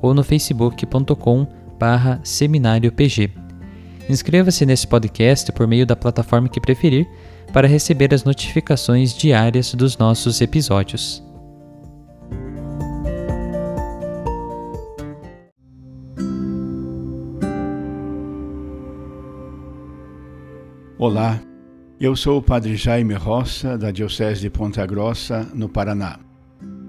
ou no facebook.com barra seminariopg. Inscreva-se nesse podcast por meio da plataforma que preferir para receber as notificações diárias dos nossos episódios. Olá, eu sou o Padre Jaime Roça, da Diocese de Ponta Grossa, no Paraná.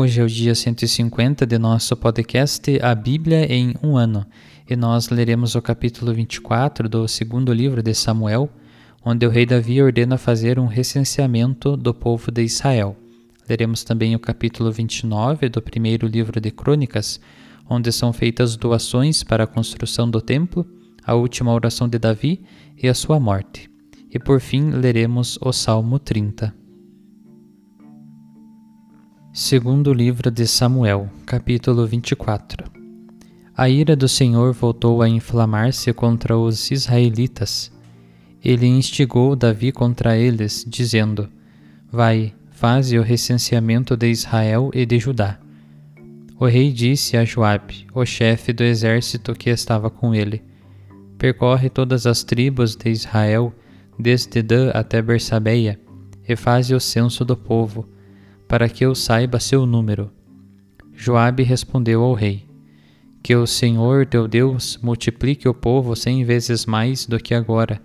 Hoje é o dia 150 de nosso podcast A Bíblia em um ano, e nós leremos o capítulo 24 do segundo livro de Samuel, onde o rei Davi ordena fazer um recenseamento do povo de Israel. Leremos também o capítulo 29 do primeiro livro de Crônicas, onde são feitas doações para a construção do templo, a última oração de Davi e a sua morte. E por fim leremos o Salmo 30. Segundo livro de Samuel, capítulo 24. A ira do Senhor voltou a inflamar-se contra os israelitas. Ele instigou Davi contra eles, dizendo: Vai, faze o recenseamento de Israel e de Judá. O rei disse a Joabe, o chefe do exército que estava com ele: Percorre todas as tribos de Israel, desde Dan até Bersabeia, e faze o censo do povo para que eu saiba seu número. Joabe respondeu ao rei: Que o Senhor teu Deus multiplique o povo cem vezes mais do que agora,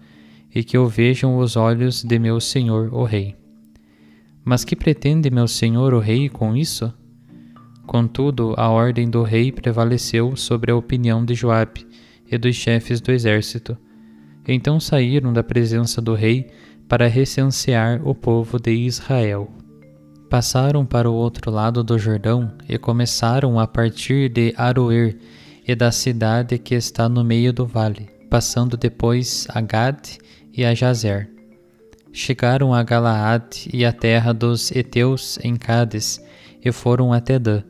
e que o vejam os olhos de meu senhor o rei. Mas que pretende meu senhor o rei com isso? Contudo, a ordem do rei prevaleceu sobre a opinião de Joabe e dos chefes do exército. Então saíram da presença do rei para recensear o povo de Israel. Passaram para o outro lado do Jordão e começaram a partir de Aroer e da cidade que está no meio do vale, passando depois a Gad e a Jazer. Chegaram a Galaad e a terra dos Eteus em Cádiz e foram até Dan.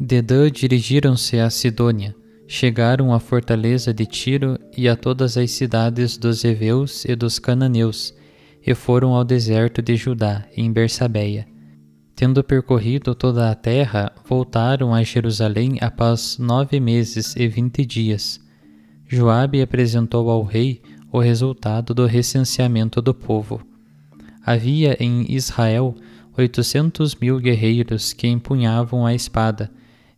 De Dan dirigiram-se a Sidônia, chegaram à fortaleza de Tiro e a todas as cidades dos Eveus e dos Cananeus, e foram ao deserto de Judá, em Bersabeia Tendo percorrido toda a terra, voltaram a Jerusalém após nove meses e vinte dias. Joabe apresentou ao rei o resultado do recenseamento do povo. Havia em Israel oitocentos mil guerreiros que empunhavam a espada,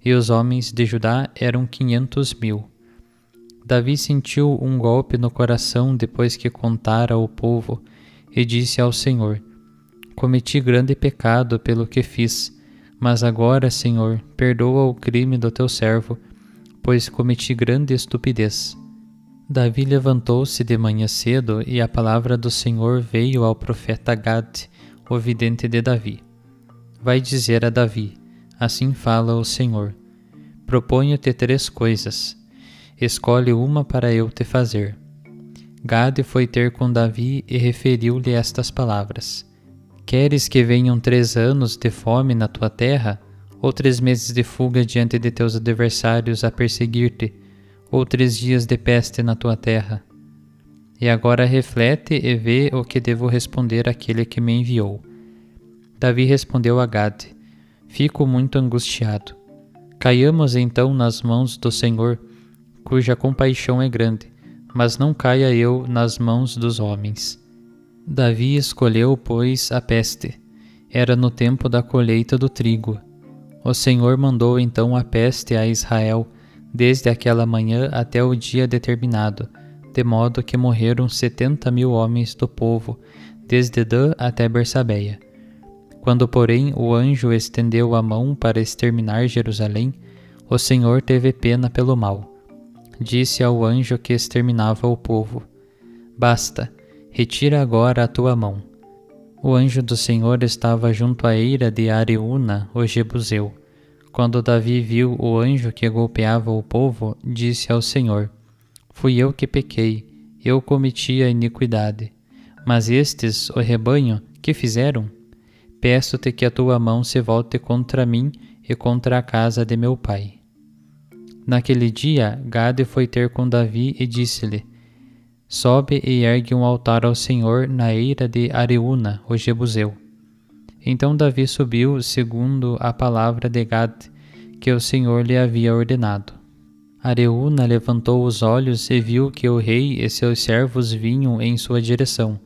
e os homens de Judá eram quinhentos mil. Davi sentiu um golpe no coração depois que contara o povo, e disse ao Senhor: cometi grande pecado pelo que fiz, mas agora, Senhor, perdoa o crime do teu servo, pois cometi grande estupidez. Davi levantou-se de manhã cedo e a palavra do Senhor veio ao profeta Gad, o vidente de Davi. Vai dizer a Davi: Assim fala o Senhor. Proponho-te três coisas. Escolhe uma para eu te fazer. Gade foi ter com Davi e referiu-lhe estas palavras: Queres que venham três anos de fome na tua terra, ou três meses de fuga diante de teus adversários a perseguir-te? ou três dias de peste na tua terra. E agora reflete e vê o que devo responder àquele que me enviou. Davi respondeu a Gade: Fico muito angustiado. Caiamos então nas mãos do Senhor, cuja compaixão é grande, mas não caia eu nas mãos dos homens. Davi escolheu, pois, a peste. Era no tempo da colheita do trigo. O Senhor mandou então a peste a Israel desde aquela manhã até o dia determinado, de modo que morreram setenta mil homens do povo, desde Dan até Bersabeia. Quando, porém, o anjo estendeu a mão para exterminar Jerusalém, o Senhor teve pena pelo mal. Disse ao anjo que exterminava o povo: Basta, retira agora a tua mão. O anjo do Senhor estava junto à eira de Areúna, o Jebuseu. Quando Davi viu o anjo que golpeava o povo, disse ao Senhor: Fui eu que pequei, eu cometi a iniquidade. Mas estes, o rebanho, que fizeram? Peço-te que a tua mão se volte contra mim e contra a casa de meu pai. Naquele dia, Gade foi ter com Davi e disse-lhe: Sobe e ergue um altar ao Senhor na eira de Areúna, o Jebuseu. Então Davi subiu segundo a palavra de Gad, que o Senhor lhe havia ordenado. Areúna levantou os olhos e viu que o rei e seus servos vinham em sua direção.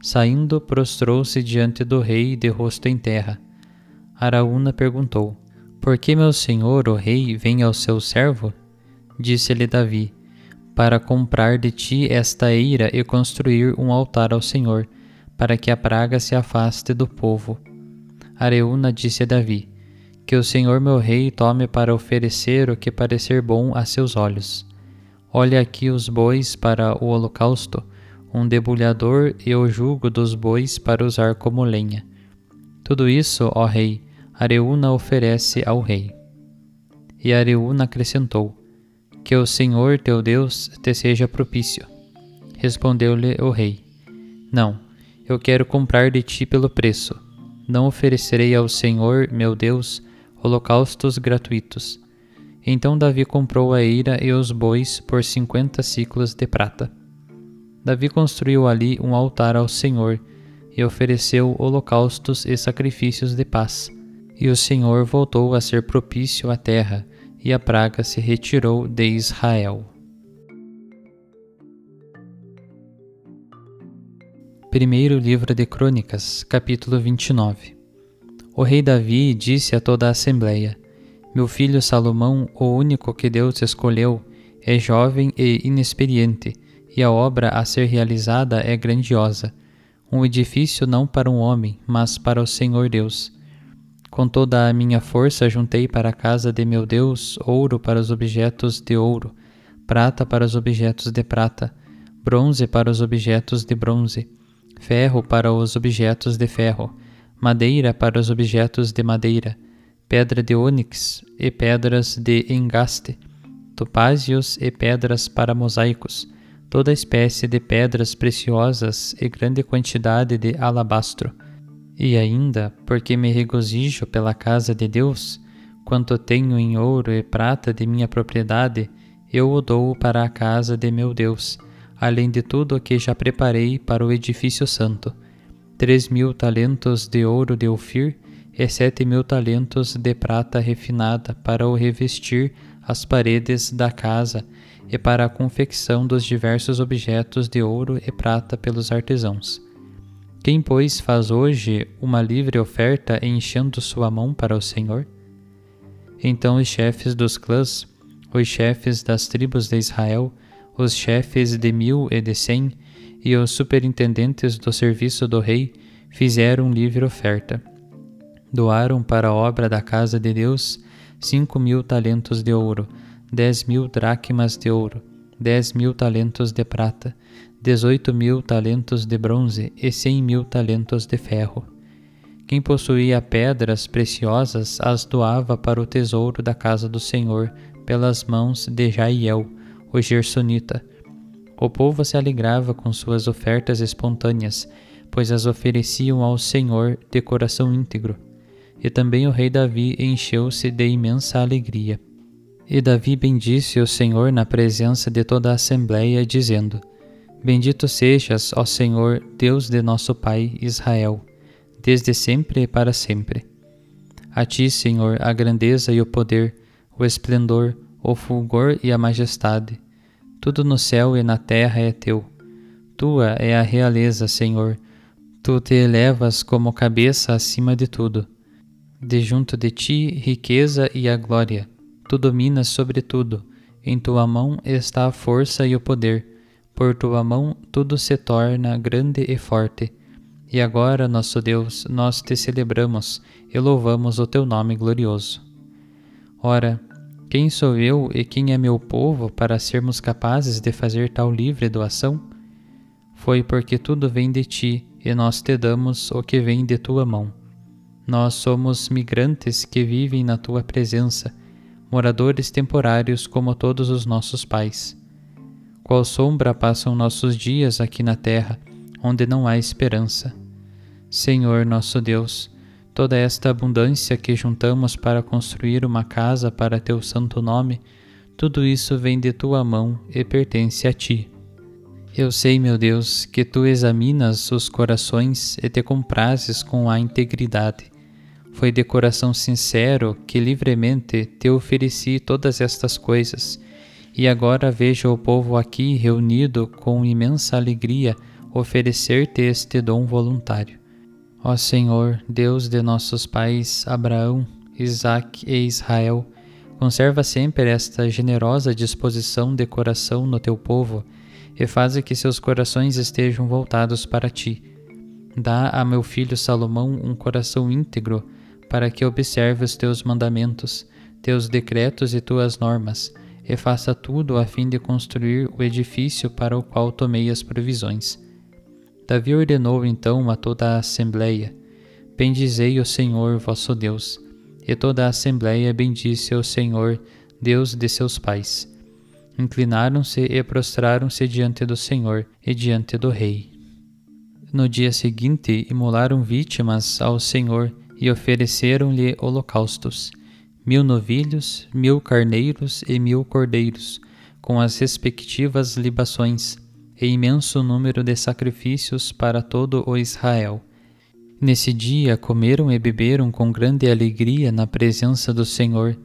Saindo, prostrou-se diante do rei de rosto em terra. Araúna perguntou: Por que meu senhor, o rei, vem ao seu servo? Disse-lhe Davi: Para comprar de ti esta eira e construir um altar ao Senhor para que a praga se afaste do povo. Areúna disse a Davi: Que o Senhor meu rei tome para oferecer o que parecer bom a seus olhos. Olha aqui os bois para o holocausto, um debulhador e o jugo dos bois para usar como lenha. Tudo isso, ó rei, Areúna oferece ao rei. E Areúna acrescentou: Que o Senhor teu Deus te seja propício. Respondeu-lhe o rei: Não, eu quero comprar de ti pelo preço. Não oferecerei ao Senhor, meu Deus, holocaustos gratuitos. Então Davi comprou a eira e os bois por cinquenta ciclos de prata. Davi construiu ali um altar ao Senhor e ofereceu holocaustos e sacrifícios de paz. E o Senhor voltou a ser propício à terra, e a praga se retirou de Israel. Primeiro livro de Crônicas, capítulo 29. O rei Davi disse a toda a assembleia: Meu filho Salomão, o único que Deus escolheu, é jovem e inexperiente, e a obra a ser realizada é grandiosa. Um edifício não para um homem, mas para o Senhor Deus. Com toda a minha força juntei para a casa de meu Deus ouro para os objetos de ouro, prata para os objetos de prata, bronze para os objetos de bronze ferro para os objetos de ferro, madeira para os objetos de madeira, pedra de ônix e pedras de engaste, topázios e pedras para mosaicos, toda espécie de pedras preciosas e grande quantidade de alabastro. E ainda, porque me regozijo pela casa de Deus, quanto tenho em ouro e prata de minha propriedade, eu o dou para a casa de meu Deus além de tudo o que já preparei para o edifício santo, três mil talentos de ouro de Ofir e sete mil talentos de prata refinada para o revestir as paredes da casa e para a confecção dos diversos objetos de ouro e prata pelos artesãos. Quem, pois, faz hoje uma livre oferta enchendo sua mão para o Senhor? Então os chefes dos clãs, os chefes das tribos de Israel, os chefes de mil e de cem e os superintendentes do serviço do rei fizeram livre oferta. Doaram para a obra da casa de Deus cinco mil talentos de ouro, dez mil dracmas de ouro, dez mil talentos de prata, dezoito mil talentos de bronze e cem mil talentos de ferro. Quem possuía pedras preciosas as doava para o tesouro da casa do Senhor pelas mãos de Jaiel, o Gersonita. O povo se alegrava com suas ofertas espontâneas, pois as ofereciam ao Senhor de coração íntegro. E também o rei Davi encheu-se de imensa alegria. E Davi bendisse o Senhor na presença de toda a assembleia, dizendo: Bendito sejas, ó Senhor, Deus de nosso Pai Israel desde sempre e para sempre. A ti, Senhor, a grandeza e o poder, o esplendor, o fulgor e a majestade. Tudo no céu e na terra é teu. Tua é a realeza, Senhor. Tu te elevas como cabeça acima de tudo. De junto de ti, riqueza e a glória. Tu dominas sobre tudo. Em tua mão está a força e o poder. Por tua mão tudo se torna grande e forte. E agora, nosso Deus, nós te celebramos e louvamos o teu nome glorioso. Ora, quem sou eu e quem é meu povo para sermos capazes de fazer tal livre doação? Foi porque tudo vem de ti e nós te damos o que vem de tua mão. Nós somos migrantes que vivem na tua presença, moradores temporários como todos os nossos pais. Qual sombra passam nossos dias aqui na terra, onde não há esperança. Senhor nosso Deus, toda esta abundância que juntamos para construir uma casa para teu santo nome, tudo isso vem de tua mão e pertence a ti. Eu sei, meu Deus, que tu examinas os corações e te comprases com a integridade. Foi de coração sincero que livremente te ofereci todas estas coisas, e agora vejo o povo aqui reunido com imensa alegria oferecer-te este dom voluntário. Ó Senhor, Deus de nossos pais Abraão, Isaque e Israel, conserva sempre esta generosa disposição de coração no teu povo e faze que seus corações estejam voltados para ti. Dá a meu filho Salomão um coração íntegro para que observe os teus mandamentos, teus decretos e tuas normas, e faça tudo a fim de construir o edifício para o qual tomei as provisões Davi ordenou então a toda a assembleia: Bendizei o Senhor vosso Deus. E toda a assembleia bendisse o Senhor, Deus de seus pais. Inclinaram-se e prostraram-se diante do Senhor e diante do rei. No dia seguinte, imolaram vítimas ao Senhor e ofereceram-lhe holocaustos: mil novilhos, mil carneiros e mil cordeiros, com as respectivas libações e imenso número de sacrifícios para todo o Israel. Nesse dia comeram e beberam com grande alegria na presença do Senhor,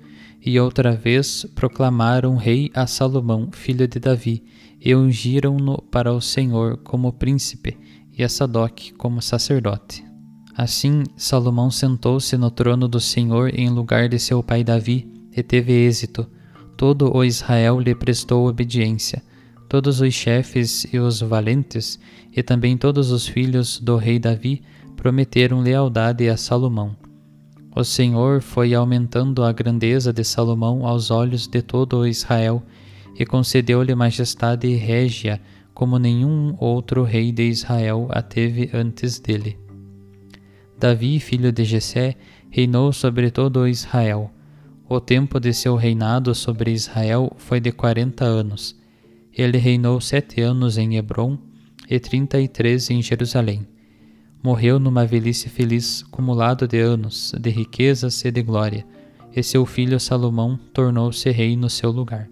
e outra vez proclamaram rei a Salomão, filho de Davi, e ungiram-no para o Senhor como príncipe, e a Sadoc como sacerdote. Assim, Salomão sentou-se no trono do Senhor em lugar de seu pai Davi, e teve êxito. Todo o Israel lhe prestou obediência todos os chefes e os valentes, e também todos os filhos do rei Davi prometeram lealdade a Salomão. O Senhor foi aumentando a grandeza de Salomão aos olhos de todo o Israel e concedeu-lhe majestade régia como nenhum outro rei de Israel a teve antes dele. Davi, filho de Jessé, reinou sobre todo Israel. O tempo de seu reinado sobre Israel foi de quarenta anos ele reinou sete anos em Hebron e trinta e três em Jerusalém. Morreu numa velhice feliz, cumulado de anos, de riquezas e de glória, e seu filho Salomão tornou-se rei no seu lugar.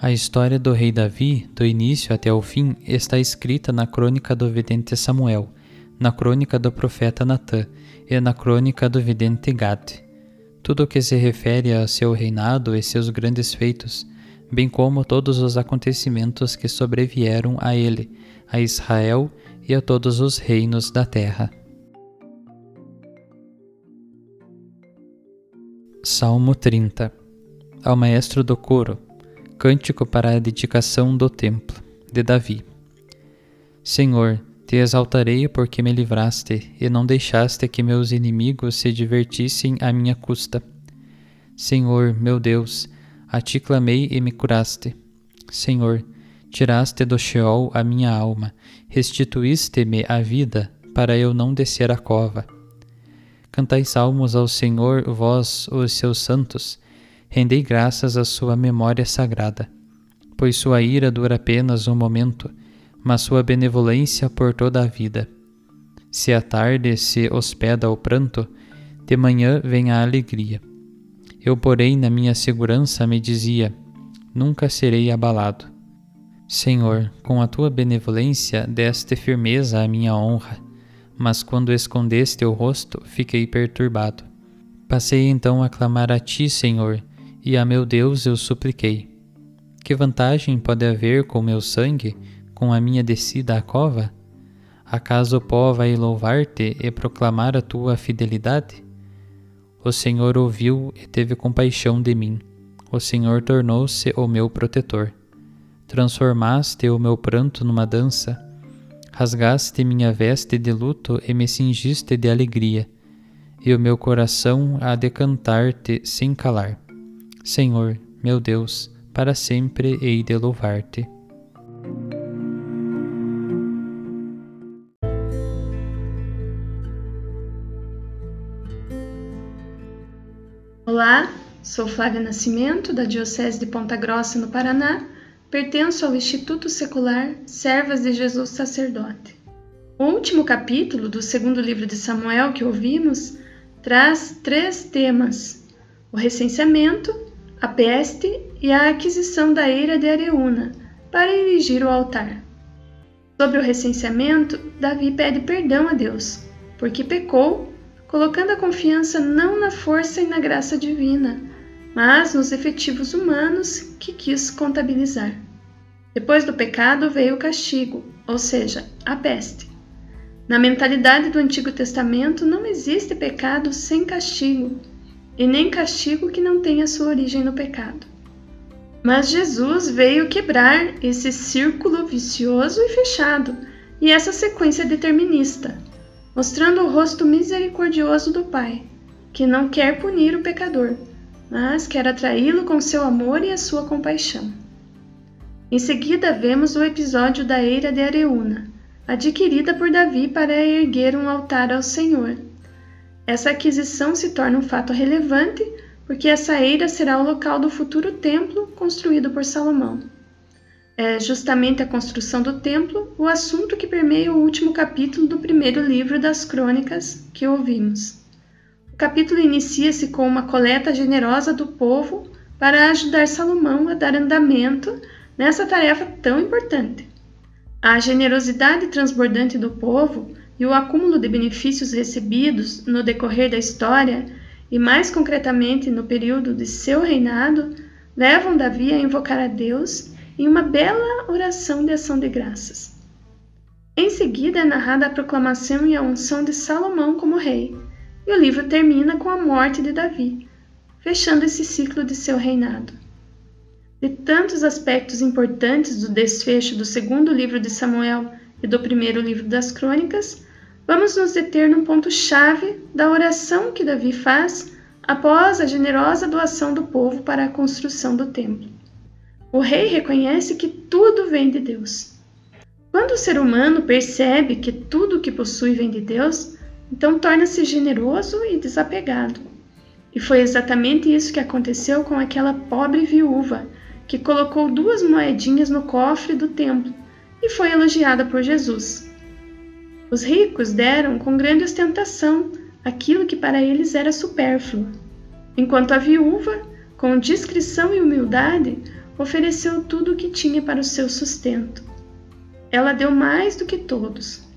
A história do rei Davi, do início até o fim, está escrita na crônica do vidente Samuel, na crônica do profeta Natã e na crônica do vidente Gad. Tudo o que se refere a seu reinado e seus grandes feitos bem como todos os acontecimentos que sobrevieram a ele, a Israel e a todos os reinos da terra. Salmo 30 Ao Maestro do Coro Cântico para a dedicação do Templo, de Davi. Senhor, te exaltarei porque me livraste e não deixaste que meus inimigos se divertissem à minha custa. Senhor, meu Deus, a ti clamei e me curaste. Senhor, tiraste do Sheol a minha alma, restituíste-me a vida, para eu não descer a cova. Cantai salmos ao Senhor, vós, os seus santos, rendei graças à sua memória sagrada. Pois sua ira dura apenas um momento, mas sua benevolência por toda a vida. Se à tarde se hospeda o pranto, de manhã vem a alegria. Eu, porém, na minha segurança me dizia: nunca serei abalado. Senhor, com a tua benevolência deste firmeza à minha honra, mas quando escondeste o rosto, fiquei perturbado. Passei então a clamar a ti, Senhor, e a meu Deus eu supliquei. Que vantagem pode haver com meu sangue, com a minha descida à cova? Acaso o pó vai louvar-te e proclamar a tua fidelidade? O Senhor ouviu e teve compaixão de mim. O Senhor tornou-se o meu protetor. Transformaste o meu pranto numa dança. Rasgaste minha veste de luto e me cingiste de alegria, e o meu coração há de cantar-te sem calar. Senhor, meu Deus, para sempre hei de louvar-te. Sou Flávia Nascimento, da Diocese de Ponta Grossa, no Paraná. Pertenço ao Instituto Secular Servas de Jesus Sacerdote. O último capítulo do segundo livro de Samuel que ouvimos traz três temas: o recenseamento, a peste e a aquisição da eira de Areúna para erigir o altar. Sobre o recenseamento, Davi pede perdão a Deus, porque pecou colocando a confiança não na força e na graça divina, mas nos efetivos humanos que quis contabilizar. Depois do pecado veio o castigo, ou seja, a peste. Na mentalidade do Antigo Testamento não existe pecado sem castigo, e nem castigo que não tenha sua origem no pecado. Mas Jesus veio quebrar esse círculo vicioso e fechado e essa sequência determinista mostrando o rosto misericordioso do Pai, que não quer punir o pecador, mas quer atraí-lo com seu amor e a sua compaixão. Em seguida, vemos o episódio da eira de Areúna, adquirida por Davi para erguer um altar ao Senhor. Essa aquisição se torna um fato relevante porque essa eira será o local do futuro templo construído por Salomão é justamente a construção do templo o assunto que permeia o último capítulo do primeiro livro das Crônicas que ouvimos. Capítulo inicia-se com uma coleta generosa do povo para ajudar Salomão a dar andamento nessa tarefa tão importante. A generosidade transbordante do povo e o acúmulo de benefícios recebidos no decorrer da história, e mais concretamente no período de seu reinado, levam Davi a invocar a Deus em uma bela oração de ação de graças. Em seguida é narrada a proclamação e a unção de Salomão como rei, e o livro termina com a morte de Davi, fechando esse ciclo de seu reinado. De tantos aspectos importantes do desfecho do segundo livro de Samuel e do primeiro livro das Crônicas, vamos nos deter num ponto-chave da oração que Davi faz após a generosa doação do povo para a construção do templo. O rei reconhece que tudo vem de Deus. Quando o ser humano percebe que tudo o que possui vem de Deus, então torna-se generoso e desapegado. E foi exatamente isso que aconteceu com aquela pobre viúva que colocou duas moedinhas no cofre do templo e foi elogiada por Jesus. Os ricos deram com grande ostentação aquilo que para eles era supérfluo, enquanto a viúva, com discrição e humildade, ofereceu tudo o que tinha para o seu sustento. Ela deu mais do que todos.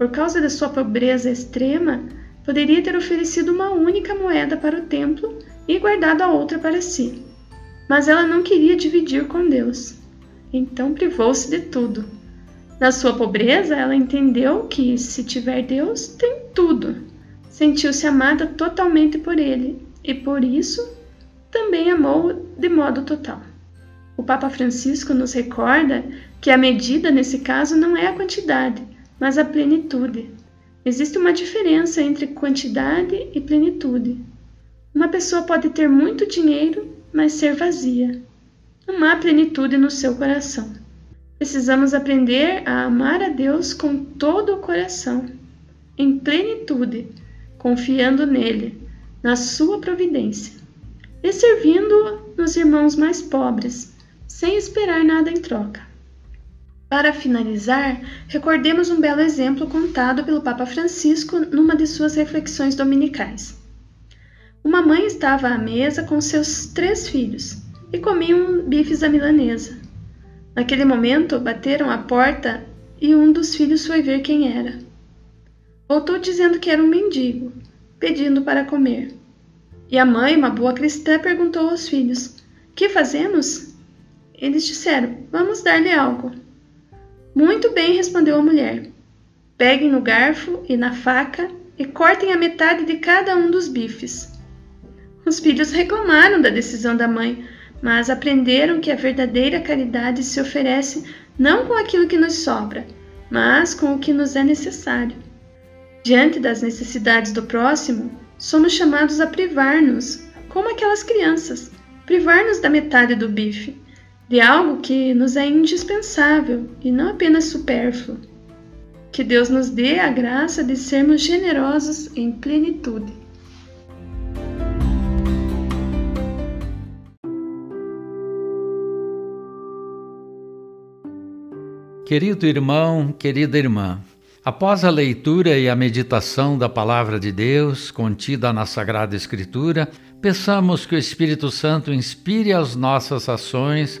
Por causa da sua pobreza extrema, poderia ter oferecido uma única moeda para o templo e guardado a outra para si. Mas ela não queria dividir com Deus. Então privou-se de tudo. Na sua pobreza, ela entendeu que, se tiver Deus, tem tudo. Sentiu-se amada totalmente por Ele e, por isso, também amou de modo total. O Papa Francisco nos recorda que a medida nesse caso não é a quantidade, mas a plenitude. Existe uma diferença entre quantidade e plenitude. Uma pessoa pode ter muito dinheiro, mas ser vazia. não há plenitude no seu coração. Precisamos aprender a amar a Deus com todo o coração, em plenitude, confiando nele, na sua providência, e servindo nos irmãos mais pobres, sem esperar nada em troca. Para finalizar, recordemos um belo exemplo contado pelo Papa Francisco numa de suas reflexões dominicais. Uma mãe estava à mesa com seus três filhos e comiam bifes à milanesa. Naquele momento, bateram à porta e um dos filhos foi ver quem era. Voltou dizendo que era um mendigo, pedindo para comer. E a mãe, uma boa cristã, perguntou aos filhos: Que fazemos? Eles disseram: Vamos dar-lhe algo. Muito bem, respondeu a mulher. Peguem no garfo e na faca e cortem a metade de cada um dos bifes. Os filhos reclamaram da decisão da mãe, mas aprenderam que a verdadeira caridade se oferece não com aquilo que nos sobra, mas com o que nos é necessário. Diante das necessidades do próximo, somos chamados a privar-nos, como aquelas crianças, privar-nos da metade do bife, de algo que nos é indispensável e não apenas supérfluo. Que Deus nos dê a graça de sermos generosos em plenitude. Querido irmão, querida irmã, após a leitura e a meditação da Palavra de Deus contida na Sagrada Escritura, peçamos que o Espírito Santo inspire as nossas ações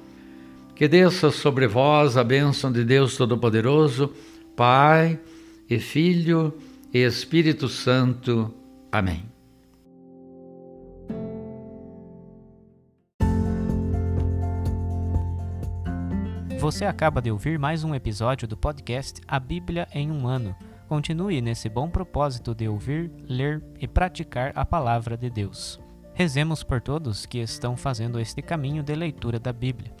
Que desça sobre vós a bênção de Deus Todo-Poderoso, Pai e Filho e Espírito Santo. Amém. Você acaba de ouvir mais um episódio do podcast A Bíblia em um Ano. Continue nesse bom propósito de ouvir, ler e praticar a palavra de Deus. Rezemos por todos que estão fazendo este caminho de leitura da Bíblia.